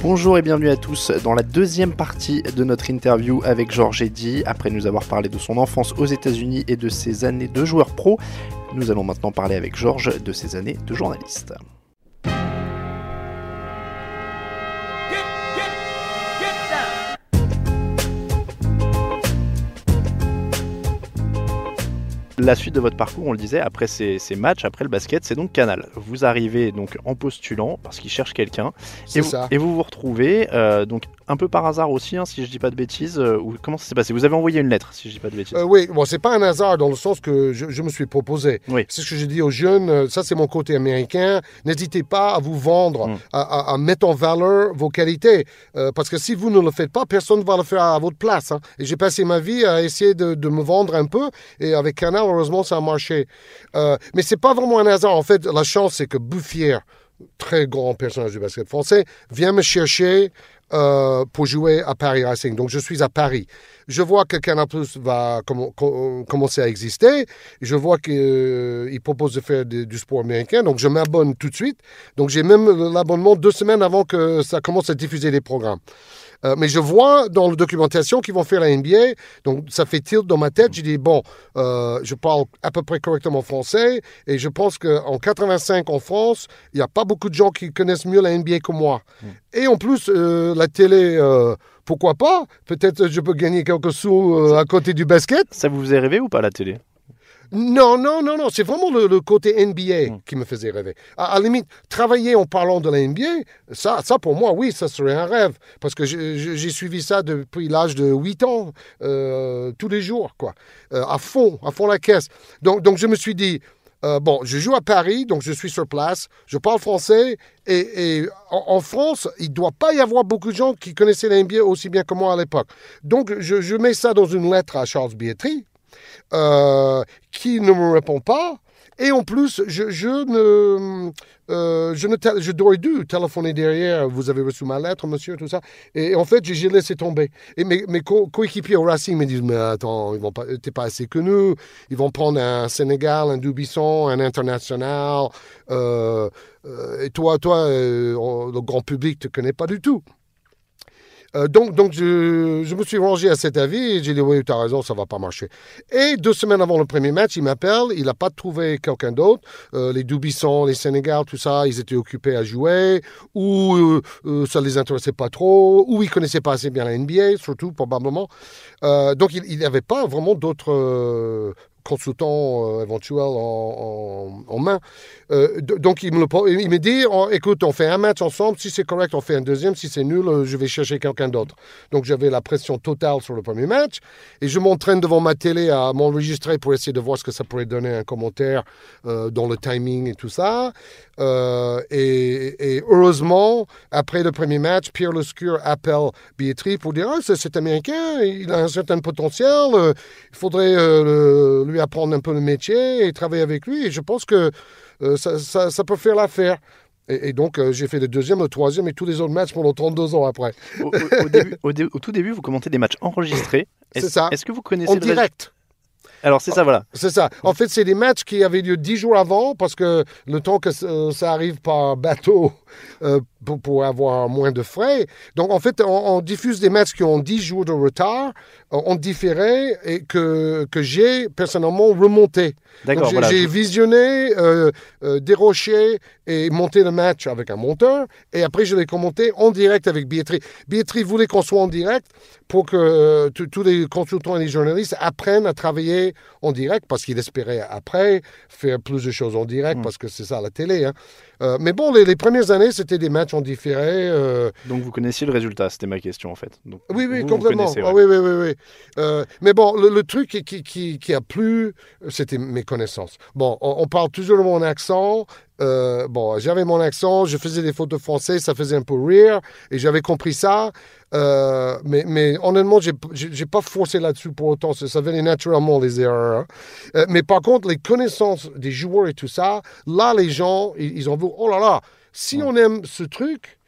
Bonjour et bienvenue à tous dans la deuxième partie de notre interview avec Georges Eddy. Après nous avoir parlé de son enfance aux États-Unis et de ses années de joueur pro, nous allons maintenant parler avec Georges de ses années de journaliste. La suite de votre parcours, on le disait, après ces, ces matchs, après le basket, c'est donc Canal. Vous arrivez donc en postulant parce qu'ils cherchent quelqu'un. Et vous vous retrouvez, euh, donc un peu par hasard aussi, hein, si je dis pas de bêtises. euh, ou comment ça s'est passé? Vous avez envoyé une lettre, si je dis pas de bêtises. Euh, oui, bon, c'est pas un hasard dans le sens que je, je me suis proposé. Oui. C'est ce que je dis aux jeunes, euh, ça c'est mon côté américain. N'hésitez pas à vous vendre, Mm. à, à- à mettre en valeur vos qualités. Euh, parce que si vous ne le faites pas, personne ne va le faire à votre place. hein. Et j'ai passé ma vie à essayer de, de me vendre un peu. Et avec Canal, heureusement, ça a marché. Mais c'est pas vraiment un hasard. En fait, la chance, c'est que Bouffier, très grand personnage du basket français, vient me chercher euh, pour jouer à Paris Racing. Donc je suis à Paris. Je vois que Canal Plus va commen- com- commencer à exister. Je vois qu'il propose de faire du- du sport américain. Donc je m'abonne tout de suite. Donc j'ai même l'abonnement deux semaines avant que ça commence à diffuser les programmes. Euh, mais je vois dans la documentation qu'ils vont faire la NBA, donc ça fait tilt dans ma tête. J'ai dit, bon, euh, je parle à peu près correctement français et je pense qu'en 85 en France, il n'y a pas beaucoup de gens qui connaissent mieux la NBA que moi. Et en plus, euh, la télé, pourquoi pas? Peut-être je peux gagner quelques sous à côté du basket. Ça vous faisait rêver ou pas la télé? Non, non, non, non, c'est vraiment le, le côté NBA Mm. qui me faisait rêver. À, la limite, travailler en parlant de la NBA, ça, ça pour moi, oui, ça serait un rêve. Parce que j'ai suivi ça depuis l'âge de 8 ans, euh, tous les jours, quoi. Euh, à fond, à fond la caisse. Donc, donc je me suis dit, euh, bon, je joue à Paris, donc je suis sur place, je parle français, et, et en, en France, il ne doit pas y avoir beaucoup de gens qui connaissaient la NBA aussi bien que moi à l'époque. Donc, je, je mets ça dans une lettre à Charles Bietri, euh, qui ne me répond pas. Et en plus, je, je ne, euh, je ne, je dois dû téléphoner derrière. Vous avez reçu ma lettre, monsieur, tout ça. Et en fait, j'ai laissé tomber. Et mes, mes co- coéquipiers au Racing me disent, mais attends, ils vont pas, t'es pas assez connu. Ils vont prendre un Sénégal, un Dubisson, un international. Euh, euh, et toi, toi, le grand public te connaît pas du tout. Euh, donc, donc je, je me suis rangé à cet avis et j'ai dit oui, tu as raison, ça va pas marcher. Et deux semaines avant le premier match, il m'appelle, il n'a pas trouvé quelqu'un d'autre. Euh, les Dubisson, les Sénégal, tout ça, ils étaient occupés à jouer, ou euh, ça les intéressait pas trop, ou ils connaissaient pas assez bien la NBA, surtout probablement. Donc il il n'avait pas vraiment d'autres consultants euh, éventuels en, en- main. Euh, donc il me, dit, oh, écoute, on fait un match ensemble, si c'est correct, on fait un deuxième, si c'est nul, euh, je vais chercher quelqu'un d'autre. Donc j'avais la pression totale sur le premier match, et je m'entraîne devant ma télé à m'enregistrer pour essayer de voir ce que ça pourrait donner un commentaire dans le timing et tout ça. Euh, et, et heureusement, après le premier match, Pierre Lescure appelle Bietri pour dire ah, c'est cet Américain, il a un certain potentiel, euh, il faudrait euh, le- lui apprendre un peu le métier et travailler avec lui. Et je pense que ça, ça- ça peut faire l'affaire. Et, et donc, j'ai fait le deuxième, le troisième et tous les autres matchs pendant 32 ans après. au, au- au début, au, dé- au tout début, vous commentez des matchs enregistrés. Est-ce C'est ça. Est-ce que vous connaissez En le direct. Alors c'est ça, voilà. C'est ça. En fait, c'est des matchs qui avaient lieu dix jours avant parce que le temps que ça, ça arrive par bateau euh, pour, pour avoir moins de frais. Donc, en fait, on, on diffuse des matchs qui ont dix jours de retard, euh, en différé et que, que j'ai personnellement remonté. D'accord, j'ai- voilà. J'ai visionné, euh, euh, déroché et monté le match avec un monteur. Et après, je l'ai commenté en direct avec Bietri. Bietri voulait qu'on soit en direct pour que euh, tous les consultants et les journalistes apprennent à travailler en direct parce qu'il espérait après faire plus de choses en direct parce que c'est ça la télé. hein. Euh, mais bon, les, les premières années, c'était des matchs en différé. euh, Donc vous connaissiez le résultat, c'était ma question en fait. Donc, oui, oui, vous, vous complètement. Ah oui, oui, oui. oui. Euh, mais bon, le, le truc qui, qui, a plu, c'était mes connaissances. Bon, on, on parle toujours de mon accent. Euh, bon, j'avais mon accent, je faisais des fautes de français, ça faisait un peu rire, et j'avais compris ça. Euh, mais, mais honnêtement, j'ai j'ai pas forcé là-dessus pour autant. Ça, ça venait naturellement, les erreurs. hein. Euh, mais par contre, les connaissances des joueurs et tout ça, là, les gens, ils, ils ont vu, oh là là, si on aime ce truc,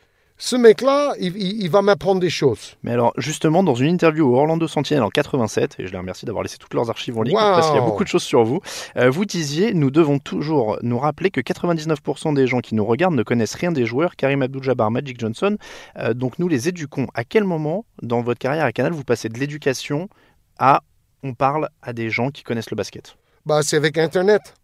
ce mec-là, il, il- il va m'apprendre des choses. Mais alors, justement, dans une interview au Orlando Sentinel en 87, et je les remercie d'avoir laissé toutes leurs archives en ligne, Wow. parce qu'il y a beaucoup de choses sur vous, euh, vous disiez, nous devons toujours nous rappeler que 99% des gens qui nous regardent ne connaissent rien des joueurs, Karim Abdul-Jabbar, Magic Johnson, euh, donc nous les éduquons. À quel moment, dans votre carrière à Canal, vous passez de l'éducation à on parle à des gens qui connaissent le basket? Bah, c'est avec Internet.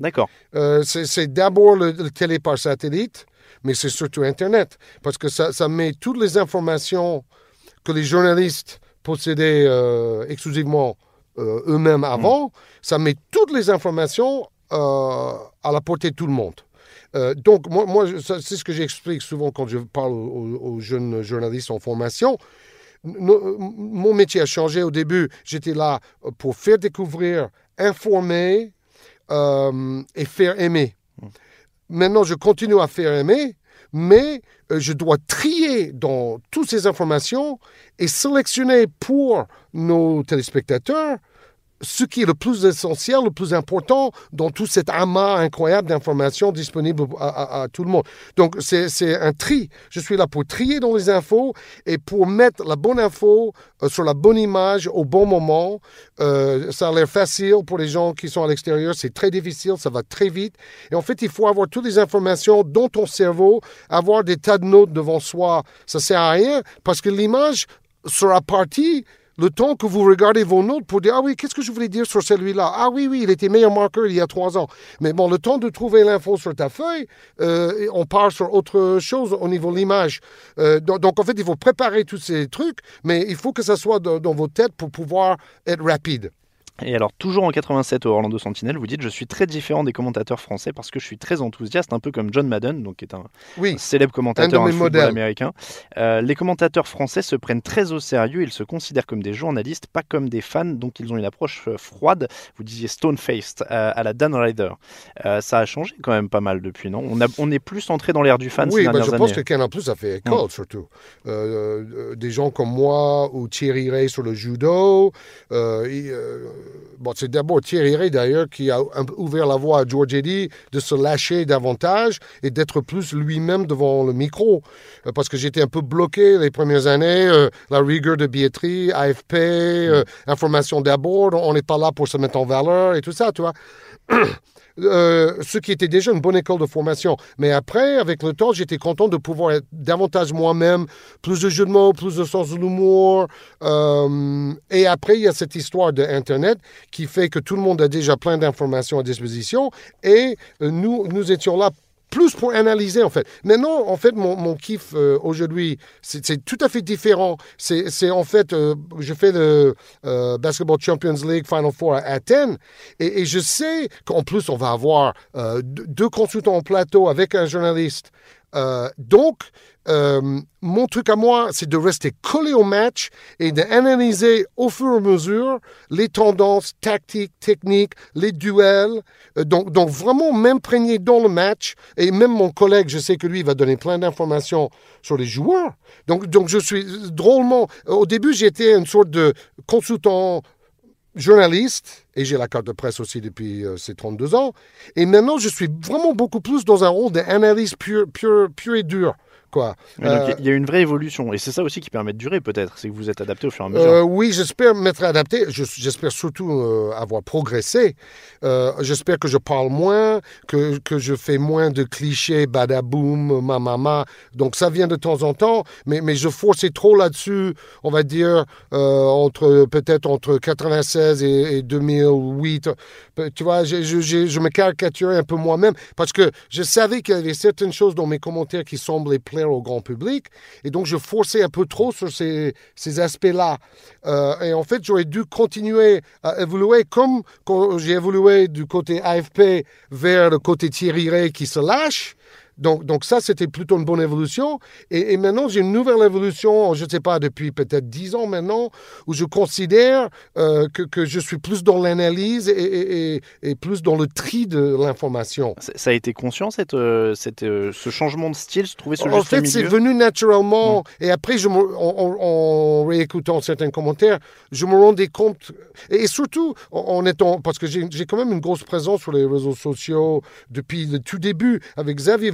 D'accord. Euh, c'est d'abord le, le télé par satellite, mais c'est surtout Internet. Parce que ça, ça met toutes les informations que les journalistes possédaient euh, exclusivement euh, eux-mêmes avant. Ça met toutes les informations à la portée de tout le monde. Euh, donc, moi, c'est ce que j'explique souvent quand je parle aux, aux jeunes journalistes en formation. No- mon métier a changé au début. J'étais là pour faire découvrir, informer euh, et faire aimer. Maintenant, je continue à faire aimer, mais euh, je dois trier dans toutes ces informations et sélectionner pour nos téléspectateurs ce qui est le plus essentiel, le plus important dans tout cet amas incroyable d'informations disponibles à, tout le monde. Donc, c'est c'est un tri. Je suis là pour trier dans les infos et pour mettre la bonne info euh, sur la bonne image au bon moment. Euh, ça a l'air facile pour les gens qui sont à l'extérieur. C'est très difficile, ça va très vite. Et en fait, il faut avoir toutes les informations dans ton cerveau, avoir des tas de notes devant soi. Ça sert à rien parce que l'image sera partie le temps que vous regardez vos notes pour dire Ah oui, qu'est-ce que je voulais dire sur celui-là? Ah oui, oui, il était meilleur marqueur il y a trois ans. Mais bon, le temps de trouver l'info sur ta feuille, euh, on part sur autre chose au niveau de l'image. Euh, donc, en fait, il faut préparer tous ces trucs, mais il faut que ça soit dans, dans vos têtes pour pouvoir être rapide. Et alors, toujours en 87 au Orlando Sentinel, vous dites Je suis très différent des commentateurs français parce que je suis très enthousiaste, un peu comme John Madden, donc qui est un, Oui, célèbre commentateur Un football américain. Euh, les commentateurs français se prennent très au sérieux, ils se considèrent comme des journalistes, pas comme des fans, donc ils ont une approche euh, froide, vous disiez stone-faced, euh, à la Dan Ryder. Ça a changé quand même pas mal depuis, non? On, a- on est plus entré dans l'ère du fan oui ces dernières je années. pense que Canal Plus a fait école, surtout. Des gens comme moi ou Thierry Ray sur le judo. Et, bon, c'est d'abord Thierry Ray, d'ailleurs, qui a ouvert la voie à George Eddy de se lâcher davantage et d'être plus lui-même devant le micro. Euh, parce que j'étais un peu bloqué les premières années. euh, la rigueur de billetterie, AFP, euh, information d'abord. On n'est pas là pour se mettre en valeur et tout ça, tu vois. Euh, ce qui était déjà une bonne école de formation. Mais après, avec le temps, j'étais content de pouvoir être davantage moi-même, plus de jeux de mots, plus de sens de l'humour. Euh, et après, il y a cette histoire d'Internet qui fait que tout le monde a déjà plein d'informations à disposition. Et euh, nous, nous étions là plus pour analyser en fait. Maintenant, en fait, mon, kiff euh, aujourd'hui, c'est tout à fait différent. C'est en fait, euh, je fais le euh, Basketball Champions League Final Four à Athènes et, et je sais qu'en plus, on va avoir deux consultants en plateau avec un journaliste. Euh, donc, euh, mon truc à moi, c'est de rester collé au match et d'analyser au fur et à mesure les tendances tactiques, techniques, les duels. Euh, donc, vraiment m'imprégner dans le match. Et même mon collègue, je sais que lui, il va donner plein d'informations sur les joueurs. Donc je suis drôlement... Au début, j'étais une sorte de consultant journaliste, et j'ai la carte de presse aussi depuis euh, ces 32 ans. Et maintenant, je suis vraiment beaucoup plus dans un rôle d'analyse pure, pure, pure et dure. Quoi. Euh, il y a une vraie évolution, et c'est ça aussi qui permet de durer peut-être, c'est que vous êtes adapté au fur et à mesure. Euh, oui, j'espère m'être adapté. Je- J'espère surtout euh, avoir progressé. J'espère que je parle moins, que, que je fais moins de clichés, badaboum, mamama. Donc ça vient de temps en temps, mais, mais je forçais trop là-dessus, on va dire, entre peut-être entre 96 et, et 2008. Pe- Tu vois, je, je, je- je me caricaturais un peu moi-même parce que je savais qu'il y avait certaines choses dans mes commentaires qui semblaient plaire au grand public. Et donc, je forçais un peu trop sur ces, ces aspects-là. Euh, et en fait, j'aurais dû continuer à évoluer comme j'ai évolué du côté AFP vers le côté Thierry Ray qui se lâche. Donc, donc ça, c'était plutôt une bonne évolution. Et, et maintenant, j'ai une nouvelle évolution, je ne sais pas, depuis peut-être dix ans maintenant, où je considère euh, que, que, je suis plus dans l'analyse et, et, et, plus dans le tri de l'information. Ça a été conscient, cette, euh, cette, euh, ce changement de style, trouver ce En fait, c'est venu naturellement. Et après, je me, en, en- en réécoutant certains commentaires, je me rendais compte, et surtout en, en étant, parce que j'ai quand même une grosse présence sur les réseaux sociaux depuis le tout début avec Xavier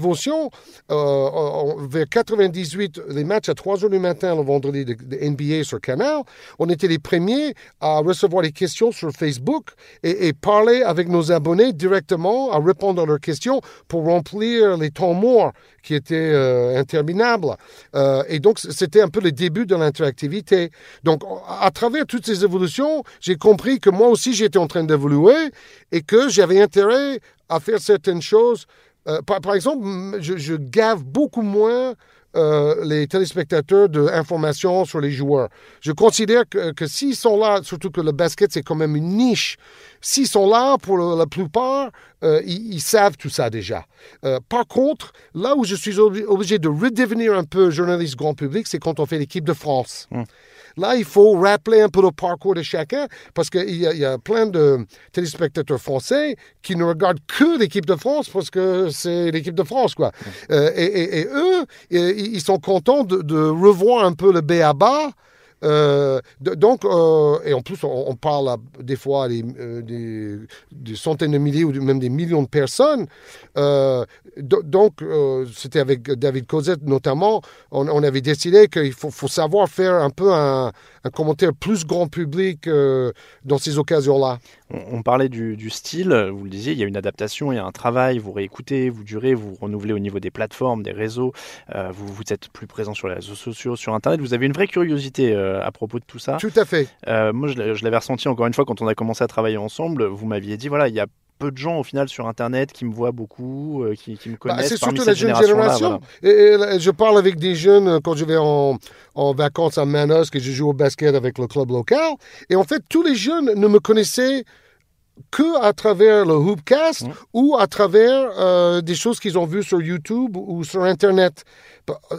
Euh, vers 98, les matchs à 3 heures du matin le vendredi de, NBA sur Canal, on était les premiers à recevoir les questions sur Facebook et, et parler avec nos abonnés directement, à répondre à leurs questions pour remplir les temps morts qui étaient euh, interminables. Euh, et donc, c'était un peu le début de l'interactivité. Donc, à travers toutes ces évolutions, j'ai compris que moi aussi, j'étais en train d'évoluer et que j'avais intérêt à faire certaines choses. Euh, par, exemple, je, gave beaucoup moins euh, les téléspectateurs d'informations sur les joueurs. Je considère que, s'ils sont là, surtout que le basket, c'est quand même une niche, s'ils sont là, pour la plupart, euh, ils, savent tout ça déjà. Par contre, là où je suis obli- obligé de redevenir un peu journaliste grand public, c'est quand on fait l'équipe de France. Là, il faut rappeler un peu le parcours de chacun parce qu'il y, y a plein de téléspectateurs français qui ne regardent que l'équipe de France parce que c'est l'équipe de France, quoi. Euh, et, et- et eux, ils ils sont contents de, de revoir un peu le B à bas. Euh, donc, euh, et en plus, on, parle des fois des, euh, des, centaines de milliers ou même des millions de personnes. Do- donc, c'était avec David Cosette notamment, on, avait décidé qu'il faut, savoir faire un peu un, un commentaire plus grand public dans ces occasions-là. On, on parlait du, du style, vous le disiez, il y a une adaptation, il y a un travail, vous réécoutez, vous durez, vous renouvelez au niveau des plateformes, des réseaux, euh, vous, vous êtes plus présent sur les réseaux sociaux, sur Internet, vous avez une vraie curiosité euh, à propos de tout ça. Tout à fait. Euh, moi, je je l'avais ressenti encore une fois quand on a commencé à travailler ensemble, vous m'aviez dit, voilà, il y a peu de gens au final sur Internet qui me voient beaucoup, euh, qui, qui me Bah, connaissent. c'est parmi surtout la jeune génération. voilà. Et, je parle avec des jeunes euh, quand je vais en, en vacances à Manosque et je joue au basket avec le club local. Et en fait, tous les jeunes ne me connaissaient que à travers le Hoopcast Mm. ou à travers euh, des choses qu'ils ont vues sur YouTube ou sur Internet.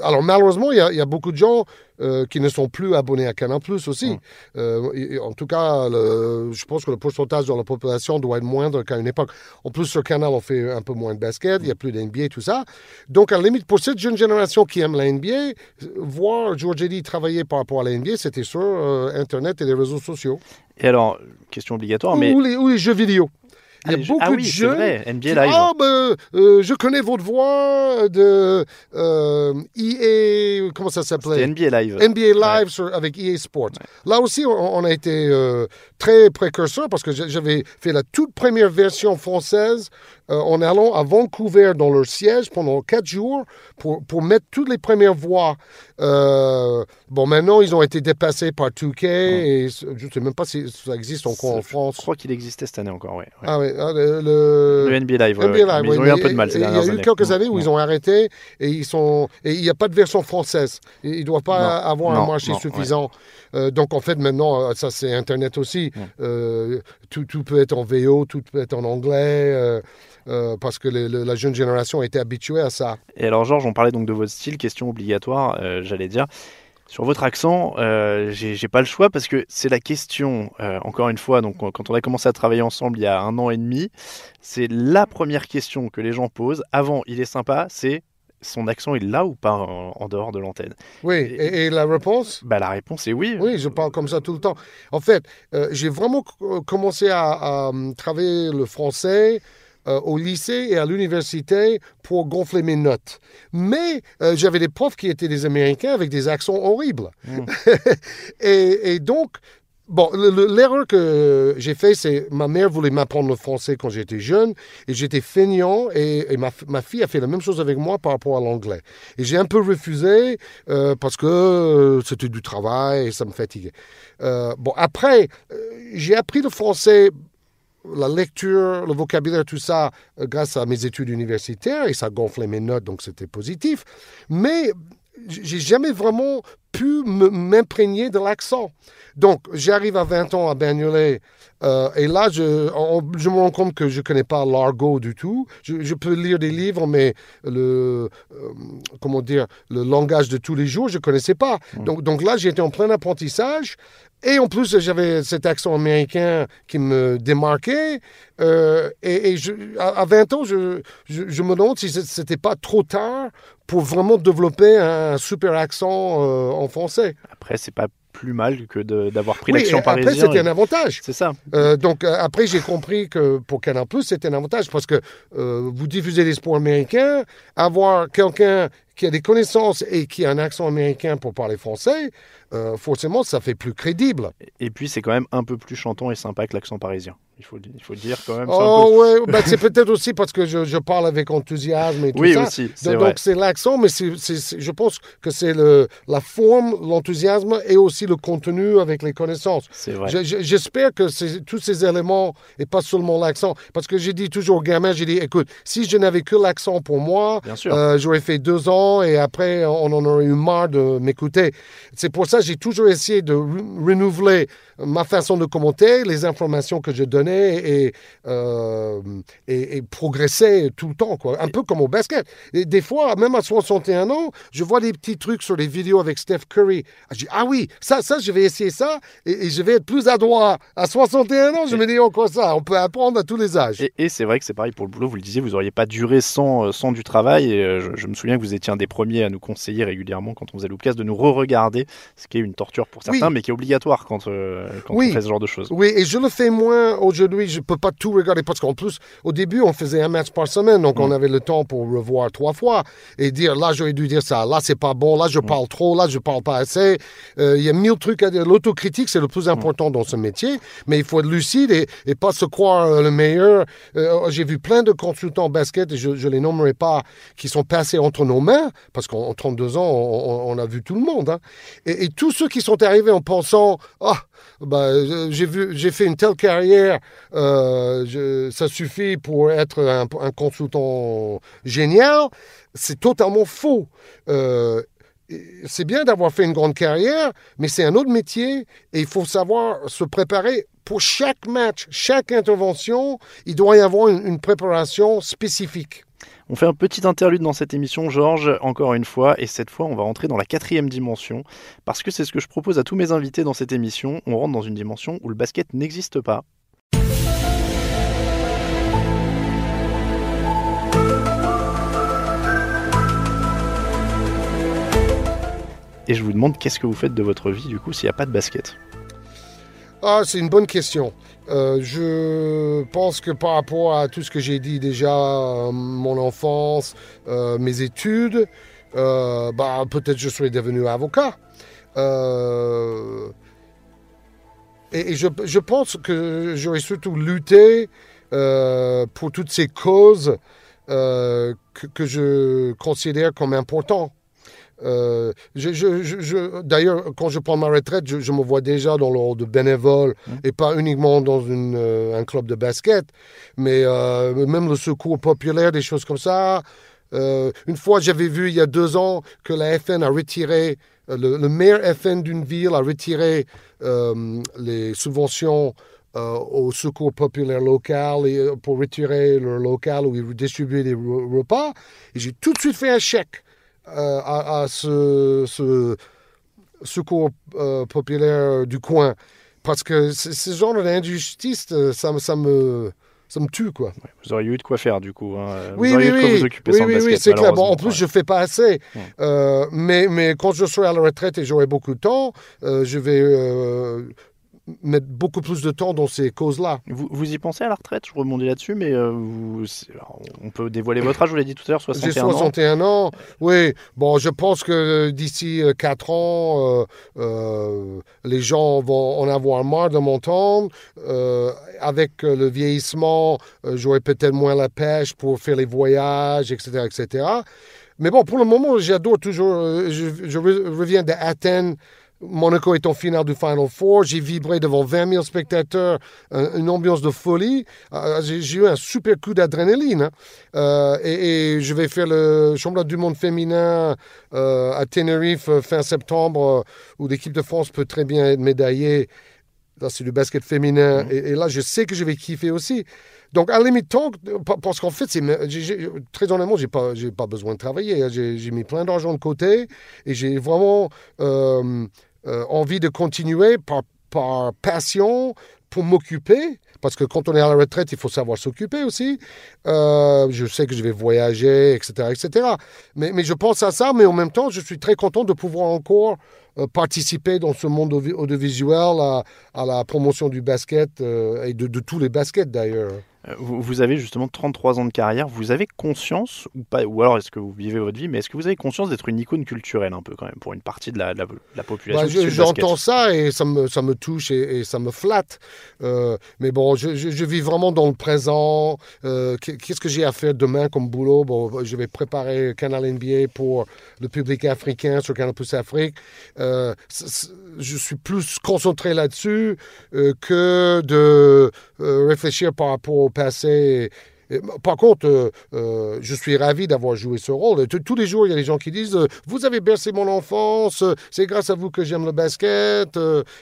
Alors malheureusement, il y y a beaucoup de gens euh, qui ne sont plus abonnés à Canal Plus aussi. Euh, et- et en tout cas, le- je pense que le pourcentage dans la population doit être moindre qu'à une époque. En plus, sur Canal, on fait un peu moins de basket, il n'y a plus d'NBA, tout ça. Donc, à la limite, pour cette jeune génération qui aime la NBA, voir George Eddy travailler par rapport à la NBA, c'était sur euh, Internet et les réseaux sociaux. Et alors, question obligatoire, mais. Ou, les, ou les jeux vidéo. Il y Ah, a jeux- beaucoup ah oui, de jeunes vrai, NBA qui- Live. Ah, ben, euh, je connais votre voix de euh, EA, comment ça s'appelait? NBA Live. NBA Live sur- avec EA Sports. Là aussi, on, on a été euh, très précurseur parce que j'a- j'avais fait la toute première version française euh, en allant à Vancouver dans leur siège pendant quatre jours pour, pour mettre toutes les premières voix. Euh, bon, maintenant, ils ont été dépassés par 2K et je ne sais même pas si ça existe encore en Je France. crois qu'il existait cette année encore, ouais. ouais. Ah oui, ah, le, le- NBA Live, ouais, NBA ouais. Live, oui, ils ont eu un peu de mal ces il y a eu années. quelques années où ils ont arrêté et ils sont et il n'y a pas de version française. Il ne doit pas Non, avoir un marché suffisant. Euh, donc en fait maintenant, euh, ça c'est Internet aussi. Tout, tout peut être en VO, tout peut être en anglais. Euh, parce que la jeune génération a été habituée à ça. Et alors, Georges, on parlait donc de votre style, question obligatoire, euh, j'allais dire. Sur votre accent, euh, j'ai pas le choix parce que c'est la question, euh, encore une fois, donc quand on a commencé à travailler ensemble il y a un an et demi, c'est la première question que les gens posent. Avant, il est sympa, c'est son accent, il l'a ou pas en, en dehors de l'antenne? Oui, et, et la réponse? Bah la réponse est oui. Oui, je parle comme ça tout le temps. En fait, euh, j'ai vraiment co- commencé à, à, travailler le français euh, au lycée et à l'université pour gonfler mes notes. Mais euh, j'avais des profs qui étaient des Américains avec des accents horribles. Mm. et, et donc, bon, le- le- l'erreur que j'ai fait, c'est ma mère voulait m'apprendre le français quand j'étais jeune et j'étais feignant et, et ma, ma fille a fait la même chose avec moi par rapport à l'anglais. Et j'ai un peu refusé euh, parce que euh, c'était du travail et ça me fatiguait. Euh, bon, après, euh, j'ai appris le français, la lecture, le vocabulaire, tout ça, euh, grâce à mes études universitaires et ça gonflait mes notes, donc c'était positif. Mais j'ai jamais vraiment pu m'imprégner de l'accent. Donc, j'arrive à 20 ans à Bagnolet euh, et là, je, je, me rends compte que je ne connais pas l'argot du tout. Je, peux lire des livres, mais le, euh, comment dire, le langage de tous les jours, je ne connaissais pas. Mm. Donc, donc là, j'étais en plein apprentissage. Et en plus, j'avais cet accent américain qui me démarquait. Euh, et, à, 20 ans, je, je, me demande si c'était pas trop tard pour vraiment développer un super accent en français. Après, c'est pas plus mal que d'avoir pris l'action parisienne. Après, c'était un avantage. C'est ça. Euh, donc, euh, après, j'ai compris que pour Canal+, c'était un avantage parce que euh, vous diffusez des sports américains, avoir quelqu'un qui a des connaissances et qui a un accent américain pour parler français, forcément, ça fait plus crédible. Et puis, c'est quand même un peu plus chantant et sympa que l'accent parisien. Il faut, il faut dire quand même. Oh, ouais, bah, c'est peut-être aussi parce que je, je, parle avec enthousiasme et tout oui, ça. Aussi, donc, c'est l'accent, mais c'est, je pense que c'est la forme, l'enthousiasme et aussi le contenu avec les connaissances. C'est vrai. j'espère que tous ces éléments et pas seulement l'accent. Parce que j'ai dit toujours aux gamins, j'ai dit, écoute, si je n'avais que l'accent pour moi, euh, j'aurais fait deux ans et après, on en aurait eu marre de m'écouter. C'est pour ça que j'ai toujours essayé de renouveler ma façon de commenter, les informations que je donnais et, euh, progresser tout le temps, quoi. un peu comme au basket. Et des fois, même à 61 ans, je vois des petits trucs sur les vidéos avec Steph Curry. Je dis, ah oui, ça, ça, je vais essayer ça et, je vais être plus adroit. À 61 ans, je me dis, oh, quoi ça On peut apprendre à tous les âges. Et, c'est vrai que c'est pareil pour le boulot, vous le disiez, vous n'auriez pas duré sans, euh, sans du travail. Et euh, je, me souviens que vous étiez un des premiers à nous conseiller régulièrement quand on faisait l'occasion de nous re-regarder, ce qui est une torture pour certains, mais qui est obligatoire quand, quand oui. on fait ce genre de choses. Oui, et je le fais moins aujourd'hui. Je ne peux pas tout regarder parce qu'en plus, au début, on faisait un match par semaine, donc on mm. avait le temps pour revoir trois fois et dire là, j'aurais dû dire ça, là, c'est pas bon, là, je mm. parle trop, là, je parle pas assez. Euh, il y a mille trucs à dire. L'autocritique, c'est le plus mm. important dans ce métier, mais il faut être lucide et, et pas se croire euh, le meilleur. Euh, j'ai vu plein de consultants basket, et je ne les nommerai pas, qui sont passés entre nos mains, parce qu'en 32 ans, on, a vu tout le monde. Hein. Et, tous ceux qui sont arrivés en pensant, ah, bah, j'ai vu, j'ai fait une telle carrière, euh, ça suffit pour être un, consultant génial. C'est totalement faux. Euh, c'est bien d'avoir fait une grande carrière, mais c'est un autre métier et il faut savoir se préparer pour chaque match, chaque intervention. Il doit y avoir une préparation spécifique. On fait un petit interlude dans cette émission, Georges, encore une fois, et cette fois on va rentrer dans la quatrième dimension, parce que c'est ce que je propose à tous mes invités dans cette émission, on rentre dans une dimension où le basket n'existe pas. Et je vous demande qu'est-ce que vous faites de votre vie du coup s'il n'y a pas de basket? Ah, c'est une bonne question. Euh, je pense que par rapport à tout ce que j'ai dit déjà, euh, mon enfance, euh, mes études, bah, peut-être je serais devenu avocat. et, je, pense que j'aurais surtout lutté pour toutes ces causes que, que, je considère comme importantes. Euh, je, D'ailleurs, quand je prends ma retraite, je, me vois déjà dans le rôle de bénévole mmh. et pas uniquement dans une, euh, un club de basket, mais euh, même le secours populaire, des choses comme ça. une fois, j'avais vu il y a deux ans que la FN a retiré, le, le maire FN d'une ville a retiré les subventions au secours populaire local et, pour retirer leur local où ils distribuaient des repas. Et j'ai tout de suite fait un chèque euh, à, ce, secours euh, populaire du coin. Parce que ce genre d'injustice, euh, ça, ça, me, ça me tue, quoi. vous auriez eu de quoi faire, du coup. Hein. Oui, oui, oui. Vous occuper oui, oui, oui, c'est clair. Bon, en plus, je ne fais pas assez. mais, mais quand je serai à la retraite et j'aurai beaucoup de temps, je vais mettre beaucoup plus de temps dans ces causes-là. Vous, vous, y pensez à la retraite? Je rebondis là-dessus, mais euh, vous, on peut dévoiler votre âge, je vous l'ai dit tout à l'heure, 61 ans. J'ai 61 ans. oui. Bon, je pense que d'ici 4 euh, ans, euh, les gens vont en avoir marre de m'entendre. avec le vieillissement, j'aurai peut-être moins la pêche pour faire les voyages, etc., etc. Mais bon, pour le moment, j'adore toujours. Je, je reviens d'Athènes Monaco est en finale du Final Four. J'ai vibré devant 20 000 spectateurs, une ambiance de folie. J'ai eu un super coup d'adrénaline. Hein. et, je vais faire le championnat du monde féminin à Tenerife fin septembre, où l'équipe de France peut très bien être médaillée. Là, c'est du basket féminin. Mmh. Et, et, là, je sais que je vais kiffer aussi. Donc, à la limite, tant, parce qu'en fait, très honnêtement, je n'ai pas, pas besoin de travailler. Hein. J'ai mis plein d'argent de côté et j'ai vraiment euh, euh, envie de continuer par, par passion pour m'occuper. Parce que quand on est à la retraite, il faut savoir s'occuper aussi. Euh, je sais que je vais voyager, etc. etc. Mais, mais je pense à ça, mais en même temps, je suis très content de pouvoir encore participer dans ce monde audiovisuel à, à la promotion du basket et de tous les baskets d'ailleurs. Euh, vous, avez justement 33 ans de carrière. Vous avez conscience, ou pas, ou alors est-ce que vous vivez votre vie, mais est-ce que vous avez conscience d'être une icône culturelle un peu quand même pour une partie de la, la, population bah, J'entends ça et ça me, ça me touche et, ça me flatte. Euh, mais bon, je, je, vis vraiment dans le présent. Euh, qu'est-ce que j'ai à faire demain comme boulot? Bon, Je vais préparer Canal NBA pour le public africain sur Canal Plus Afrique. je suis plus concentré là-dessus que de réfléchir par rapport au passé. Par contre, euh, euh, je suis ravi d'avoir joué ce rôle. Tous les jours, il y a des gens qui disent euh, Vous avez bercé mon enfance, c'est grâce à vous que j'aime le basket,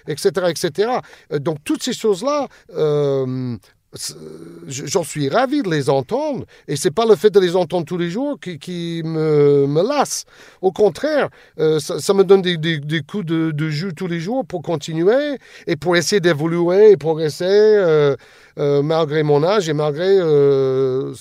etc., etc. Donc, toutes ces choses-là, j'en suis ravi de les entendre et c'est pas le fait de les entendre tous les jours qui, me, me, lasse. Au contraire, ça, me donne des, coups de, de, jus tous les jours pour continuer et pour essayer d'évoluer et progresser. Euh, malgré mon âge et malgré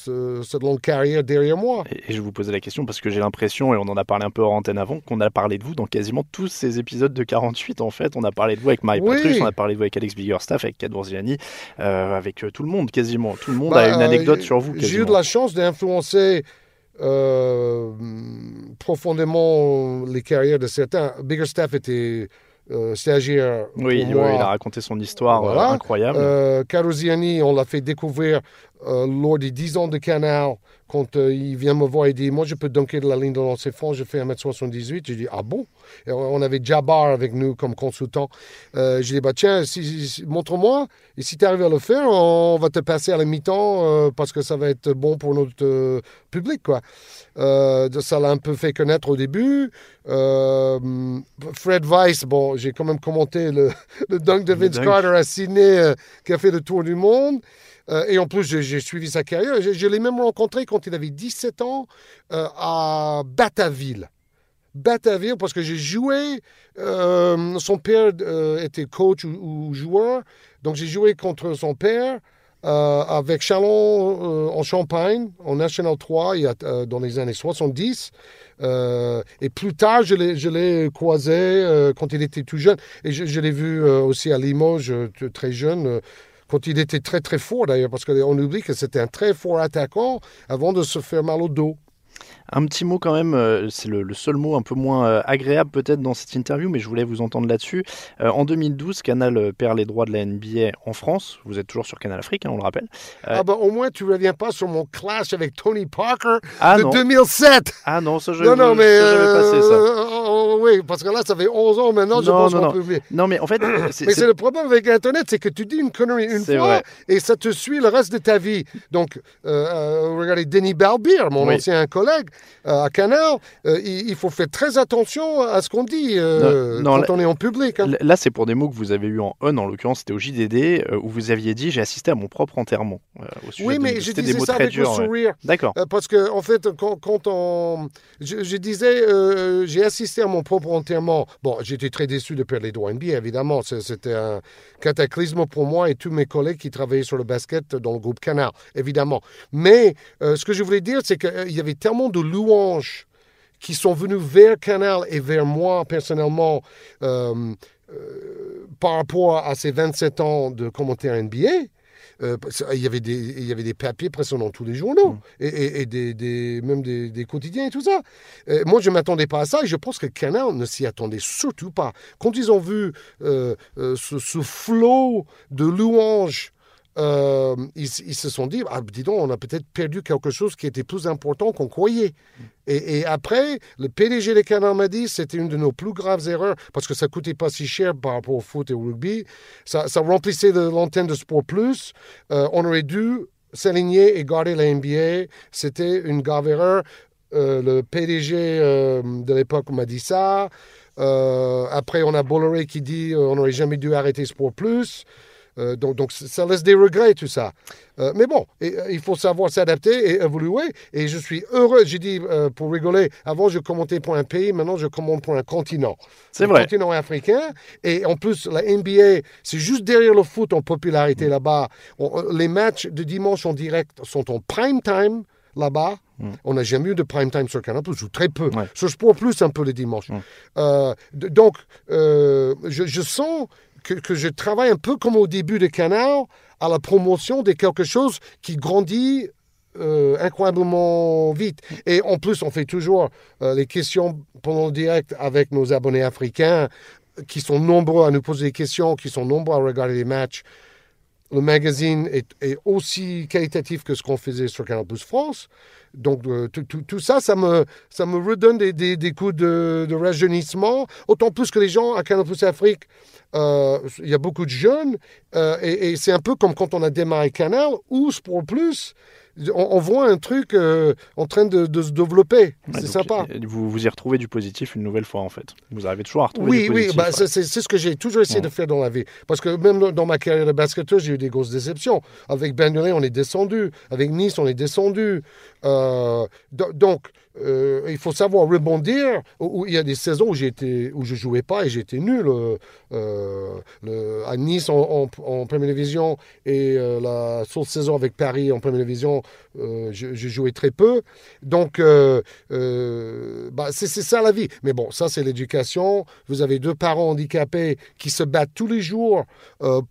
euh, cette longue carrière derrière moi. Et, je vous posais la question parce que j'ai l'impression, et on en a parlé un peu en antenne avant, qu'on a parlé de vous dans quasiment tous ces épisodes de 48 en fait. On a parlé de vous avec Marie Patrice, on a parlé de vous avec Alex Biggerstaff, avec Kat Bourziani, euh, avec tout le monde quasiment. Tout le monde a bah, une anecdote sur vous. J'ai eu de la chance d'influencer profondément les carrières de certains. Biggerstaff était euh, stagiaire. Oui, il a raconté son histoire euh, incroyable. Euh, Carusiani, on l'a fait découvrir euh, lors des 10 ans de Canal, quand il vient me voir et dit Moi, je peux dunker de la ligne de lancer franc, je fais 1m78. J'ai dit Ah bon? On avait Jabbar avec nous comme consultant. j'ai dit Bah tiens, si, montre-moi, et si tu arrives à le faire, on va te passer à la mi-temps parce que ça va être bon pour notre public. Quoi. ça l'a un peu fait connaître au début. Fred Weiss, bon, j'ai quand même commenté le, le dunk de Vince Carter à Sydney qui a fait le tour du monde. Euh, et en plus, j'ai suivi sa carrière. Je, l'ai même rencontré quand il avait 17 ans euh, à Bataville. Bataville, parce que j'ai joué. Euh, son père était coach ou, joueur. Donc j'ai joué contre son père. avec Chalon en Champagne, en National 3, il y a, dans les années 70. et plus tard, je l'ai croisé quand il était tout jeune. Et je, je l'ai vu aussi à Limoges, très jeune, quand il était très très fort d'ailleurs, parce qu'on oublie que c'était un très fort attaquant avant de se faire mal au dos. Un petit mot quand même, euh, c'est le, seul mot un peu moins euh, agréable peut-être dans cette interview, mais je voulais vous entendre là-dessus. Euh, en 2012, Canal perd les droits de la NBA en France. Vous êtes toujours sur Canal Afrique, hein, on le rappelle. ah bah au moins tu ne reviens pas sur mon clash avec Tony Parker ah de 2007. Ah non, ça je non, non, mais passé ça. Oh, oh, oh, oui, parce que là ça fait 11 ans maintenant, je pense qu'on peut. Non mais en fait... mais c'est le problème avec Internet, c'est que tu dis une connerie une fois et ça te suit le reste de ta vie. Donc, regardez Denis Balbir, mon ancien collègue, euh, à Canal, euh, il, faut faire très attention à ce qu'on dit euh, quand on est en public. Hein. Là, c'est pour des mots que vous avez eu en on, en l'occurrence, c'était au JDD, où vous aviez dit j'ai assisté à mon propre enterrement. oui, mais je disais ça avec le sourire. D'accord. parce que, en fait, quand, quand on. Je, disais j'ai assisté à mon propre enterrement. Bon, j'étais très déçu de perdre les droits NBA, évidemment. C'était un cataclysme pour moi et tous mes collègues qui travaillaient sur le basket dans le groupe Canal, évidemment. Mais ce que je voulais dire, c'est qu'il y avait tellement de louanges qui sont venus vers Canal et vers moi personnellement euh, euh, par rapport à ces 27 ans de commentaire NBA. Euh, il, y avait des, il y avait des papiers presque dans tous les journaux, mm. et, et, des, des, même des, des, quotidiens et tout ça. moi, je ne m'attendais pas à ça, et je pense que Canal ne s'y attendait surtout pas. Quand ils ont vu ce, ce, flot de louanges euh, ils, se sont dit, ah, dis donc, on a peut-être perdu quelque chose qui était plus important qu'on croyait. Et, après, le PDG des Canards m'a dit, c'était une de nos plus graves erreurs, parce que ça coûtait pas si cher par rapport au foot et au rugby. Ça, remplissait l'antenne de Sport Plus. Euh, on aurait dû s'aligner et garder la NBA. C'était une grave erreur. Euh, le PDG de l'époque m'a dit ça. Après, on a Bolloré qui dit on n'aurait jamais dû arrêter Sport Plus. Euh, donc, donc, ça laisse des regrets, tout ça. Euh, mais bon, et, euh, il faut savoir s'adapter et évoluer. Et je suis heureux, j'ai dit euh, pour rigoler, avant je commentais pour un pays, maintenant je commente pour un continent. C'est Le vrai. continent africain. Et en plus, la NBA, c'est juste derrière le foot en popularité Mm. là-bas. Les matchs de dimanche en direct sont en prime time là-bas. On n'a jamais eu de prime time sur Canal+, ou très peu. Mm. Ouais. Sur Sport Plus, un peu le dimanche. Mm. Euh, donc, euh, je, je sens que, je travaille un peu comme au début de Canal, à la promotion de quelque chose qui grandit euh, incroyablement vite. Et en plus, on fait toujours euh, les questions pendant le direct avec nos abonnés africains qui sont nombreux à nous poser des questions, qui sont nombreux à regarder les matchs. Le magazine est, est aussi qualitatif que ce qu'on faisait sur Canal Plus France. Donc, euh, tout, tout- tout ça, ça me, ça me redonne des, des- des coups de, de rajeunissement. Autant plus que les gens à Canal Plus Afrique, euh, il y a beaucoup de jeunes. euh, et et c'est un peu comme quand on a démarré Canal ou Sport Plus. On, on voit un truc en train de, de se développer. Ouais, c'est sympa. Vous, vous y retrouvez du positif une nouvelle fois en fait. Vous arrivez toujours à retrouver Oui, du oui, positif. bah, ouais. c'est ce que j'ai toujours essayé de faire dans la vie. Parce que même dans- ma carrière de basketteur, j'ai eu des grosses déceptions. Avec Bernolais, on est descendu. Avec Nice, on est descendu. Euh, do- donc, euh, il faut savoir rebondir. Il y a des saisons où, où je jouais pas et j'étais nul. euh, à Nice en, en- en première division et la seule saison avec Paris en première division, je, jouais très peu. Donc, bah, c'est ça la vie. Mais bon, ça, c'est l'éducation. Vous avez deux parents handicapés qui se battent tous les jours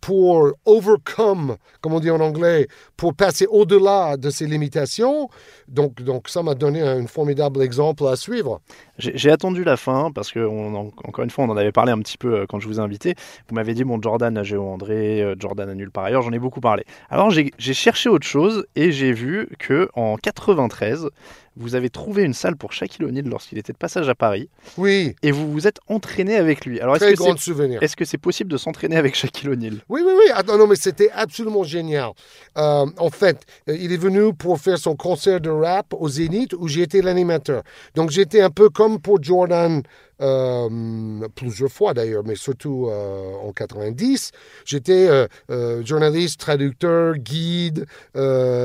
pour overcome, comme on dit en anglais, pour passer au-delà de ces limitations. Donc, donc ça m'a donné un formidable exemple à suivre. J'ai attendu la fin parce que, on en- encore une fois, on en avait parlé un petit peu euh, quand je vous ai invité. Vous m'avez dit, bon, Jordan à Géo André, euh, Jordan à nulle part ailleurs, j'en ai beaucoup parlé. Alors j'ai cherché autre chose et j'ai vu que en 93, vous avez trouvé une salle pour Shaquille O'Neal lorsqu'il était de passage à Paris Oui, et vous vous êtes entraîné avec lui. Alors est-ce très que grand c'est souvenir. est-ce que c'est possible de s'entraîner avec Shaquille O'Neal? Oui, oui, oui. Attends, non, mais c'était absolument génial. Euh, en fait, il est venu pour faire son concert de rap au Zénith où j'ai été l'animateur. Donc, j'étais un peu comme pour Jordan euh, plusieurs fois d'ailleurs, mais surtout euh, en 90. J'étais euh, euh, journaliste, traducteur, guide,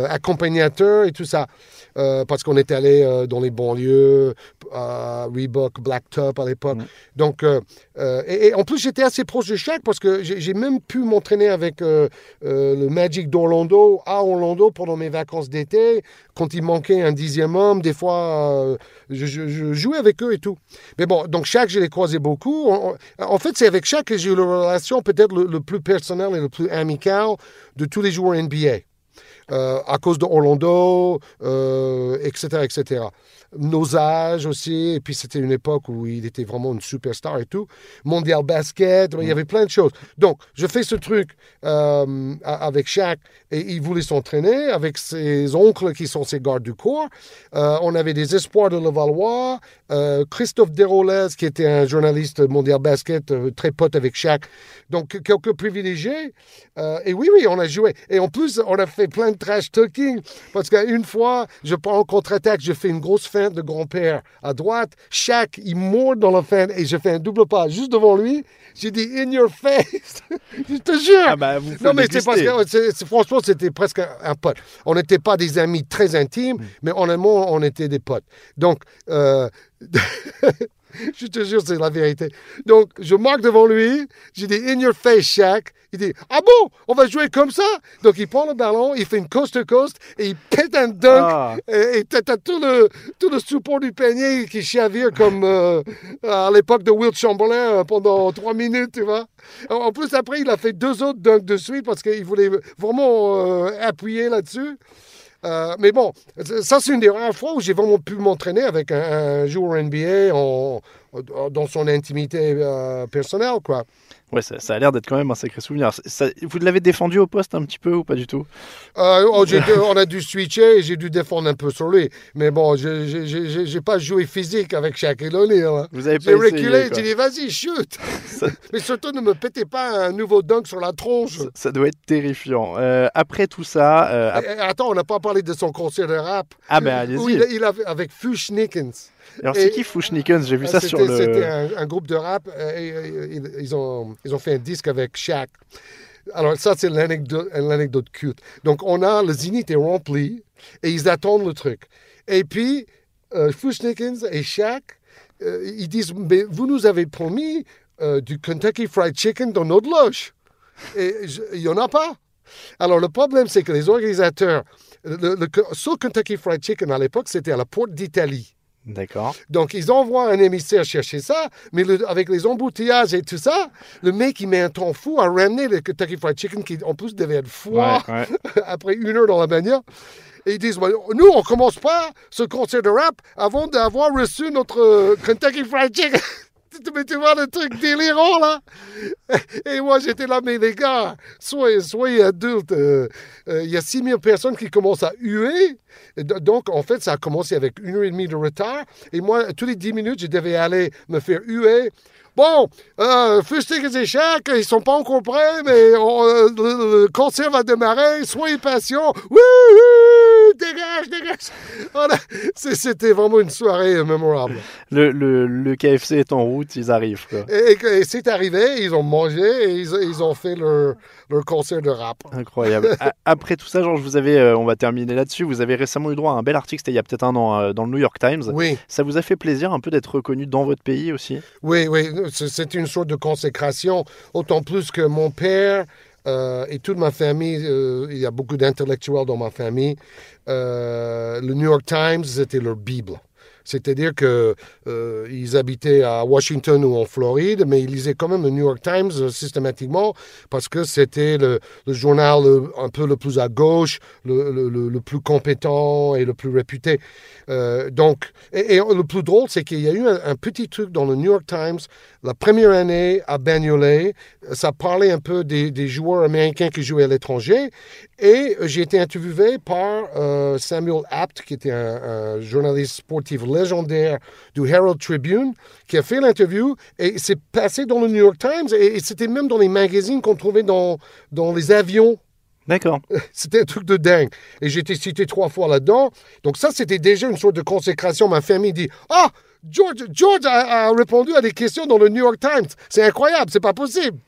accompagnateur et tout ça. Parce qu'on était allé dans les banlieues, Reebok, Blacktop à l'époque. Donc, et, et en plus, j'étais assez proche de Shaq parce que j'ai même pu m'entraîner avec le Magic d'Orlando à Orlando pendant mes vacances d'été. Quand il manquait un dixième homme, des fois, je, je- je jouais avec eux et tout. Mais bon, donc Shaq, je l'ai croisé beaucoup. En, en fait, c'est avec Shaq que j'ai eu la relation peut-être le, plus personnel et le plus amical de tous les joueurs NBA. Euh, à cause de Orlando, euh, etc., etc. Nos âges aussi, et puis c'était une époque où il était vraiment une superstar et tout. Mondial basket, il y avait plein de choses. Donc, je fais ce truc euh, avec Shaq, et il voulait s'entraîner avec ses oncles qui sont ses gardes du corps. Euh, on avait des espoirs de Levallois, euh, Christophe Desrolles, qui était un journaliste mondial basket, euh, très pote avec Shaq. Donc, quelques privilégiés. Et oui, oui, on a joué. Et en plus, on a fait plein de trash talking. Parce qu'une fois, je prends en contre-attaque, je fais une grosse de grand-père à droite. Shaq, il mord dans la feinte et je fais un double pas juste devant lui. J'ai dit, in your face. je te jure. Ah bah vous Non, mais c'est parce que franchement, c'était presque un, un pote. On n'était pas des amis très intimes, mais honnêtement, on était des potes. Donc, euh, je te jure, c'est la vérité. Donc, je marque devant lui, j'ai dit in your face, Shaq. Il dit Ah bon, on va jouer comme ça? Donc, il prend le ballon, il fait une coast-to-coast et il pète un dunk. Ah. Et t'as tout le, tout le support du panier qui chavire comme euh, à l'époque de Will Chamberlain euh, pendant trois minutes, tu vois. En en plus, après, il a fait deux autres dunks de suite parce qu'il voulait vraiment euh, appuyer là-dessus. Euh, mais bon, ça, c'est une des rares fois où j'ai vraiment pu m'entraîner avec un, joueur NBA en, dans son intimité euh, personnelle, quoi. Ouais, ça, ça a l'air d'être quand même un sacré souvenir. Ça- vous l'avez défendu au poste un petit peu ou pas du tout? Euh, oh, on a dû switcher et j'ai dû défendre un peu sur lui. Mais bon, j'ai pas joué physique avec Shaquille O'Neal. hein. Vous avez pas J'ai reculé, j'ai dit vas-y. Ça- Mais surtout, ne me pétez pas un nouveau dunk sur la tronche. Ça, ça doit être terrifiant. Euh, après tout ça, euh, ap- Eh, eh, Attends, on n'a pas parlé de son concert de rap. ah ben allez-y. il, il avait avec Fush Nickens. Alors c'est qui Fushnikens J'ai vu ça Ah, sur le. C'était un, un groupe de rap. euh, et, euh, ils, ont, ils ont fait un disque avec Shaq. Alors, ça, c'est l'anecdote cute. Donc, on a le Zénith est rempli et ils attendent le truc. Et puis, euh, Fushnikens et Shaq, euh, ils disent Mais vous nous avez promis euh, du Kentucky Fried Chicken dans notre loge. Et il n'y en a pas. Alors, le problème, c'est que les organisateurs, le, le seul Kentucky Fried Chicken à l'époque, c'était à la porte d'Italie. D'accord. Donc, ils envoient un émissaire chercher ça, mais le- avec les embouteillages et tout ça, le mec, il met un temps fou à ramener le Kentucky Fried Chicken, qui en plus devait être froid Ouais, ouais. après une heure dans la bagnole. Et ils disent, nous, on commence pas ce concert de rap avant d'avoir reçu notre euh, Kentucky Fried Chicken. Mais tu vois le truc délirant, là? Et moi, j'étais là, mais les gars, soyez, soyez adultes. euh, euh, Il y a 6000 personnes qui commencent à huer. Donc, en fait, ça a commencé avec une heure et demie de retard. Et moi, tous les 10 minutes, je devais aller me faire huer. Bon, euh, et Shaq, ils sont pas encore prêts, mais euh, le, le concert va démarrer. Soyez patients. Wouhou! Dégage, dégage! Voilà. C'était vraiment une soirée euh, mémorable. Le, le, le KFC est en route, ils arrivent. Quoi. Et, et- et c'est arrivé, ils ont mangé et ils, ils ont fait leur, leur concert de rap. Incroyable. Après tout ça, Georges, vous avez, euh, on va terminer là-dessus. Vous avez récemment eu droit à un bel article, c'était il y a peut-être un an, euh, dans le New York Times. Oui. Ça vous a fait plaisir un peu d'être reconnu dans votre pays aussi? Oui, oui, c'est une sorte de consécration, autant plus que mon père euh, et toute ma famille, euh, il y a beaucoup d'intellectuels dans ma famille, euh, le New York Times, c'était leur Bible. C'est-à-dire que euh, habitaient à Washington ou en Floride, mais ils lisaient quand même le New York Times euh, systématiquement parce que c'était le, journal euh, un peu le plus à gauche, le, le- plus compétent et le plus réputé. Euh, donc, et, le plus drôle, c'est qu'il y a eu un, petit truc dans le New York Times la première année à Bagnolet. Ça parlait un peu des joueurs américains qui jouaient à l'étranger. Et j'ai été interviewé par euh, Samuel Apt, qui était un, un journaliste sportif légendaire du Herald Tribune, qui a fait l'interview. Et c'est passé dans le New York Times. Et, et c'était même dans les magazines qu'on trouvait dans, dans les avions D'accord. c'était un truc de dingue. Et j'ai été cité trois fois là-dedans. Donc ça, c'était déjà une sorte de consécration. Ma famille dit, ah, George, George a, répondu à des questions dans le New York Times. C'est incroyable, c'est pas possible.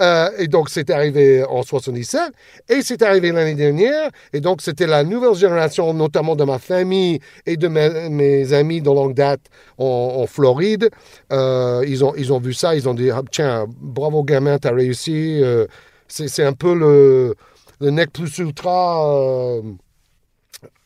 Euh, et donc, c'est arrivé en 77. Et c'est arrivé l'année dernière. Et donc, c'était la nouvelle génération, notamment de ma famille et de mes, amis de longue date en, Floride. Euh, ils, ont, ils ont vu ça, ils ont dit, ah, tiens, bravo gamin, t'as réussi. Euh, c'est un peu le le nec plus ultra euh,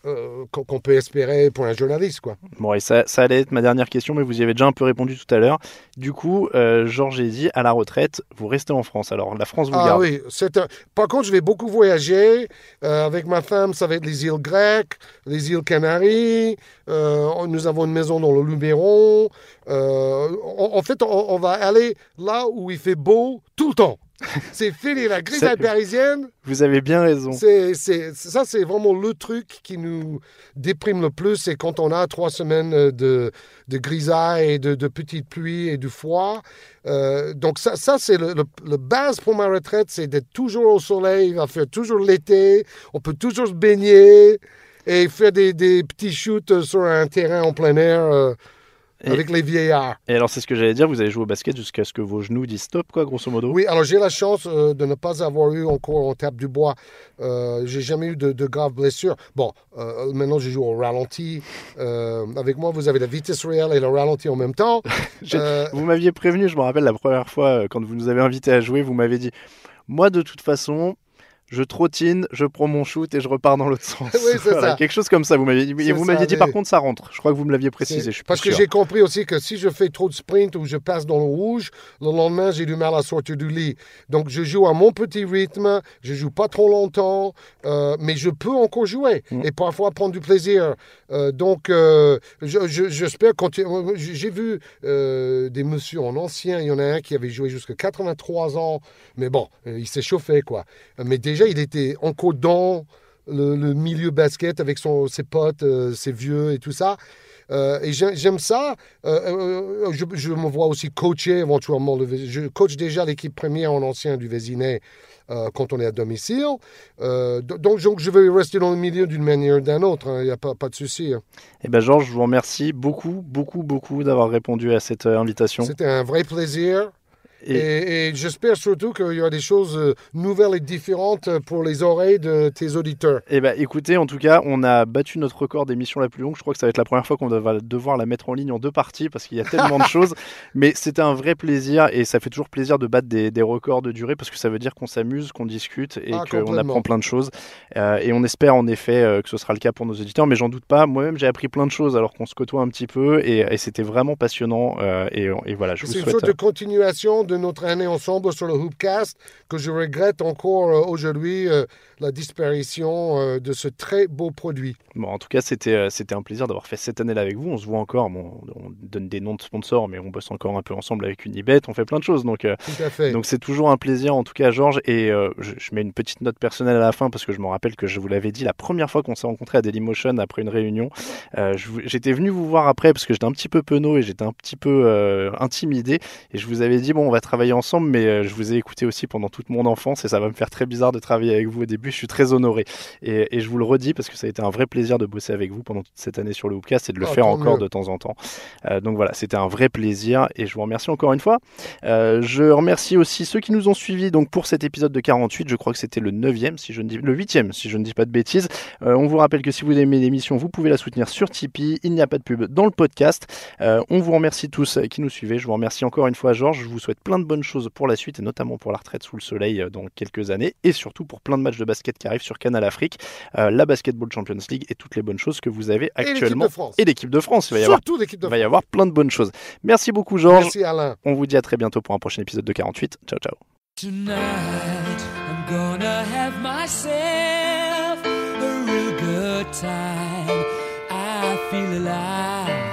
euh, qu'on peut espérer pour un journaliste. Quoi. Bon, et ça, ça allait être ma dernière question, mais vous y avez déjà un peu répondu tout à l'heure. Du coup, euh, Georges dit, à la retraite, vous restez en France. Alors, la France vous Ah garde. oui, c'est un- par contre, je vais beaucoup voyager. Euh, avec ma femme, ça va être les îles grecques, les îles Canaries. Nous avons une maison dans le Luberon. En, en fait, on, on va aller là où il fait beau tout le temps. C'est fini, la grisaille C'est- parisienne. Vous avez bien raison. C'est, ça, c'est vraiment le truc qui nous déprime le plus. C'est quand on a trois semaines de, de grisaille et de, de petites pluies et du froid. Euh, donc, ça, ça c'est le, le, le base pour ma retraite, c'est d'être toujours au soleil. Il va faire toujours l'été. On peut toujours se baigner et faire des, des petits shoots sur un terrain en plein air euh, Et- avec les vieillards. Et alors, c'est ce que j'allais dire, vous avez joué au basket jusqu'à ce que vos genoux disent stop, quoi, grosso modo Oui, alors j'ai la chance euh, de ne pas avoir eu encore en tape du bois. Euh, j'ai jamais eu de, de graves blessures. Bon, euh, maintenant je joue au ralenti. Avec moi, vous avez la vitesse réelle et le ralenti en même temps. Vous m'aviez prévenu, je me rappelle la première fois, quand vous nous avez invités à jouer, vous m'avez dit Moi, de toute façon, je trottine, je prends mon shoot et je repars dans l'autre sens. Oui, c'est Voilà, ça. Quelque chose comme ça. Vous m'aviez dit, vous m'aviez dit mais- par contre ça rentre. Je crois que vous me l'aviez précisé. Je suis Parce que j'ai compris aussi que si je fais trop de sprint ou je passe dans le rouge, le lendemain, j'ai du mal à sortir du lit. Donc, je joue à mon petit rythme, je joue pas trop longtemps, euh, mais je peux encore jouer Mm. et parfois prendre du plaisir. Euh, donc, euh, je- je- j'espère continuer. J'ai vu des messieurs en ancien, il y en a un qui avait joué jusqu'à 83 ans, mais bon, il s'est chauffé, quoi. Mais déjà, il était encore dans le, le milieu basket avec son, ses potes, euh, ses vieux et tout ça. Euh, et j'ai- j'aime ça. Euh, je, je me vois aussi coacher éventuellement. le je coach déjà l'équipe première en ancien du Vésinet euh, quand on est à domicile. Do- donc, je vais rester dans le milieu d'une manière ou d'une autre. hein. Il n'y a pas, pas de souci. hein. Eh ben Georges, je vous remercie beaucoup, beaucoup, beaucoup d'avoir répondu à cette invitation. C'était un vrai plaisir. Et- Et, et j'espère surtout qu'il y aura des choses euh, nouvelles et différentes pour les oreilles de tes auditeurs. Eh ben, écoutez, en tout cas, on a battu notre record d'émission la plus longue. Je crois que ça va être la première fois qu'on va devoir la mettre en ligne en deux parties parce qu'il y a tellement de choses. Mais c'était un vrai plaisir et ça fait toujours plaisir de battre des, des records de durée parce que ça veut dire qu'on s'amuse, qu'on discute et Ah, qu'on apprend plein de choses. Euh, et on espère en effet euh, que ce sera le cas pour nos auditeurs, mais j'en doute pas. Moi-même, j'ai appris plein de choses alors qu'on se côtoie un petit peu et, et c'était vraiment passionnant. euh, et, et voilà, je vous C'est une souhaite. sorte de continuation de notre année ensemble sur le Hoopcast que je regrette encore euh, aujourd'hui euh, la disparition euh, de ce très beau produit. Bon, en tout cas, c'était euh, c'était un plaisir d'avoir fait cette année-là avec vous. On se voit encore. Bon, on donne des noms de sponsors, mais on bosse encore un peu ensemble avec Unibet. On fait plein de choses. Donc, euh, Tout à fait. donc c'est toujours un plaisir, en tout cas, Georges. Et euh, je, je mets une petite note personnelle à la fin parce que je me rappelle que je vous l'avais dit la première fois qu'on s'est rencontrés à Dailymotion après une réunion. Euh, j'étais venu vous voir après parce que j'étais un petit peu penaud et j'étais un petit peu euh, intimidé. Et je vous avais dit, bon, on va travailler ensemble, mais je vous ai écouté aussi pendant toute mon enfance et ça va me faire très bizarre de travailler avec vous au début. Je suis très honoré. Et, et je vous le redis parce que ça a été un vrai plaisir de bosser avec vous pendant toute cette année sur le Hoopcast et de le Ah, faire encore mieux. de temps en temps. Euh, donc voilà, c'était un vrai plaisir et je vous remercie encore une fois. Euh, je remercie aussi ceux qui nous ont suivis donc pour cet épisode de 48. Je crois que c'était le 9e, si je ne dis le 8e, si je ne dis pas de bêtises. Euh, on vous rappelle que si vous aimez l'émission, vous pouvez la soutenir sur Tipeee. Il n'y a pas de pub dans le podcast. On vous remercie tous qui nous suivez. Je vous remercie encore une fois, Georges. Je vous souhaite plein de bonnes choses pour la suite et notamment pour la retraite sous le soleil dans quelques années et surtout pour plein de matchs de basket qui arrivent sur Canal Afrique, euh, la Basketball Champions League et toutes les bonnes choses que vous avez Et l'équipe actuellement. de France. Et l'équipe de France. Il va y avoir, Surtout l'équipe de il va y France. avoir plein de bonnes choses. Merci beaucoup, Georges. Merci Alain. On vous dit à très bientôt pour un prochain épisode de 48. Ciao, ciao. Tonight I'm gonna have myself a real good time. I feel alive.